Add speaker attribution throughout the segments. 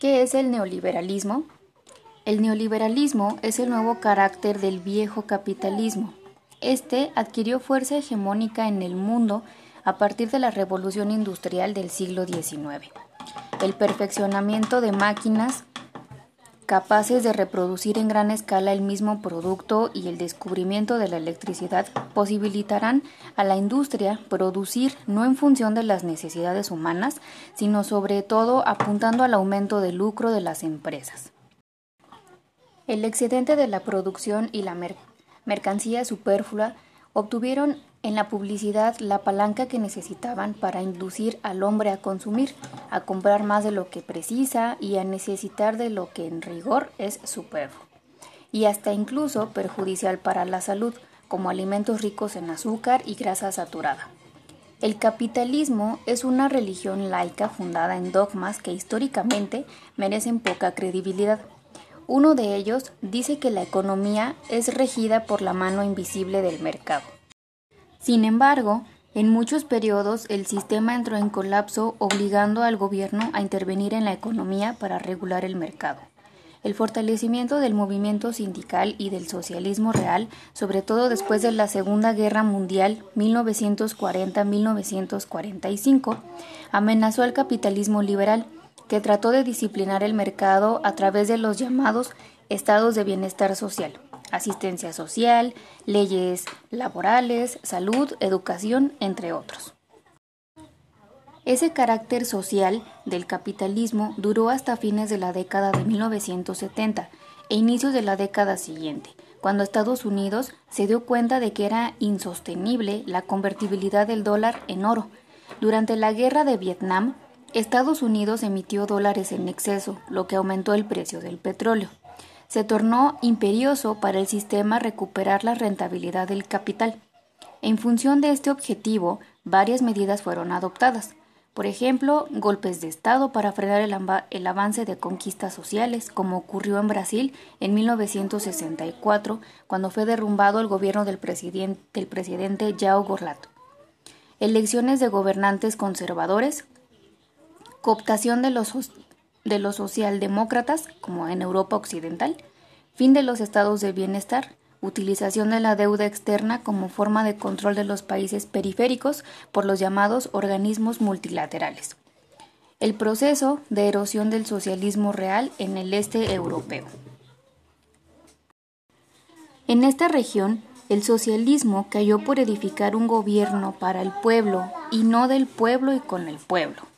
Speaker 1: ¿Qué es el neoliberalismo? El neoliberalismo es el nuevo carácter del viejo capitalismo. Este adquirió fuerza hegemónica en el mundo a partir de la revolución industrial del siglo XIX. El perfeccionamiento de máquinas capaces de reproducir en gran escala el mismo producto y el descubrimiento de la electricidad posibilitarán a la industria producir no en función de las necesidades humanas, sino sobre todo apuntando al aumento del lucro de las empresas. El excedente de la producción y la mercancía superflua obtuvieron en la publicidad la palanca que necesitaban para inducir al hombre a consumir, a comprar más de lo que precisa y a necesitar de lo que en rigor es superfluo, y hasta incluso perjudicial para la salud, como alimentos ricos en azúcar y grasa saturada. El capitalismo es una religión laica fundada en dogmas que históricamente merecen poca credibilidad. Uno de ellos dice que la economía es regida por la mano invisible del mercado sin embargo, en muchos periodos el sistema entró en colapso obligando al gobierno a intervenir en la economía para regular el mercado. El fortalecimiento del movimiento sindical y del socialismo real, sobre todo después de la Segunda Guerra Mundial 1940-1945, amenazó al capitalismo liberal, que trató de disciplinar el mercado a través de los llamados estados de bienestar social asistencia social, leyes laborales, salud, educación, entre otros. Ese carácter social del capitalismo duró hasta fines de la década de 1970 e inicios de la década siguiente, cuando Estados Unidos se dio cuenta de que era insostenible la convertibilidad del dólar en oro. Durante la guerra de Vietnam, Estados Unidos emitió dólares en exceso, lo que aumentó el precio del petróleo se tornó imperioso para el sistema recuperar la rentabilidad del capital. En función de este objetivo, varias medidas fueron adoptadas. Por ejemplo, golpes de Estado para frenar el, avance de conquistas sociales, como ocurrió en Brasil en 1964, cuando fue derrumbado el gobierno del, del presidente Jao Gorlato. Elecciones de gobernantes conservadores, cooptación de los de los socialdemócratas, como en Europa Occidental, fin de los estados de bienestar, utilización de la deuda externa como forma de control de los países periféricos por los llamados organismos multilaterales. El proceso de erosión del socialismo real en el este europeo. En esta región, el socialismo cayó por edificar un gobierno para el pueblo y no del pueblo y con el pueblo.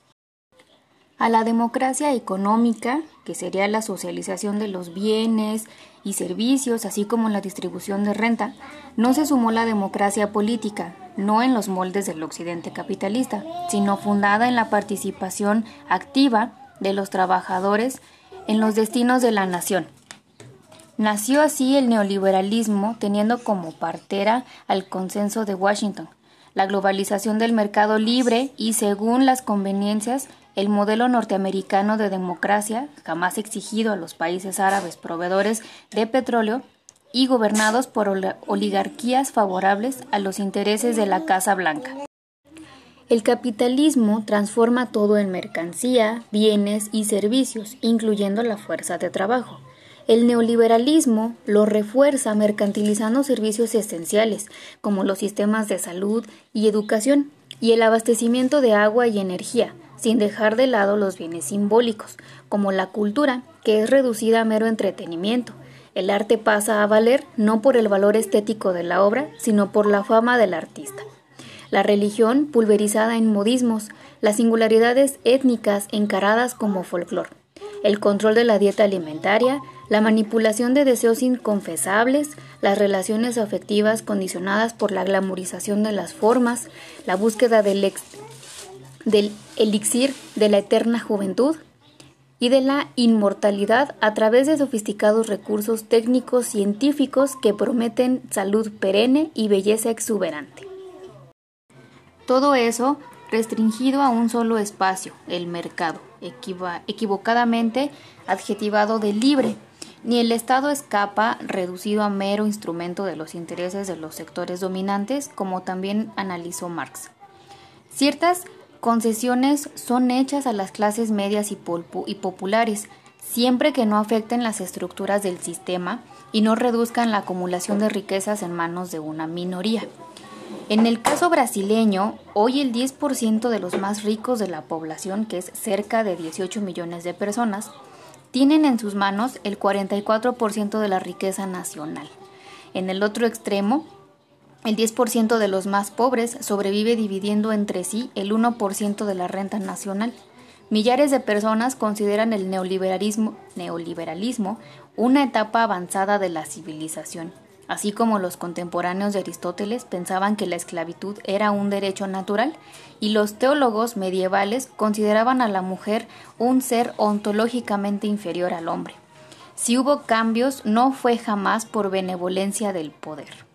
Speaker 1: A la democracia económica, que sería la socialización de los bienes y servicios, así como la distribución de renta, no se sumó la democracia política, no en los moldes del occidente capitalista, sino fundada en la participación activa de los trabajadores en los destinos de la nación. Nació así el neoliberalismo teniendo como partera al consenso de Washington, la globalización del mercado libre y según las conveniencias el modelo norteamericano de democracia, jamás exigido a los países árabes proveedores de petróleo y gobernados por oligarquías favorables a los intereses de la Casa Blanca. El capitalismo transforma todo en mercancía, bienes y servicios, incluyendo la fuerza de trabajo. El neoliberalismo lo refuerza mercantilizando servicios esenciales, como los sistemas de salud y educación, y el abastecimiento de agua y energía, sin dejar de lado los bienes simbólicos, como la cultura, que es reducida a mero entretenimiento. El arte pasa a valer no por el valor estético de la obra, sino por la fama del artista. La religión pulverizada en modismos, las singularidades étnicas encaradas como folclore, el control de la dieta alimentaria, la manipulación de deseos inconfesables, las relaciones afectivas condicionadas por la glamorización de las formas, la búsqueda del, ex del elixir de la eterna juventud y de la inmortalidad a través de sofisticados recursos técnicos científicos que prometen salud perenne y belleza exuberante. Todo eso restringido a un solo espacio, el mercado, equivocadamente adjetivado de libre. Ni el Estado escapa reducido a mero instrumento de los intereses de los sectores dominantes, como también analizó Marx. Ciertas concesiones son hechas a las clases medias y, populares, siempre que no afecten las estructuras del sistema y no reduzcan la acumulación de riquezas en manos de una minoría. En el caso brasileño, hoy el 10% de los más ricos de la población, que es cerca de 18 millones de personas, tienen en sus manos el 44% de la riqueza nacional. En el otro extremo, el 10% de los más pobres sobrevive dividiendo entre sí el 1% de la renta nacional. Millares de personas consideran el neoliberalismo, neoliberalismo una etapa avanzada de la civilización, así como los contemporáneos de Aristóteles pensaban que la esclavitud era un derecho natural y los teólogos medievales consideraban a la mujer un ser ontológicamente inferior al hombre. Si hubo cambios, no fue jamás por benevolencia del poder.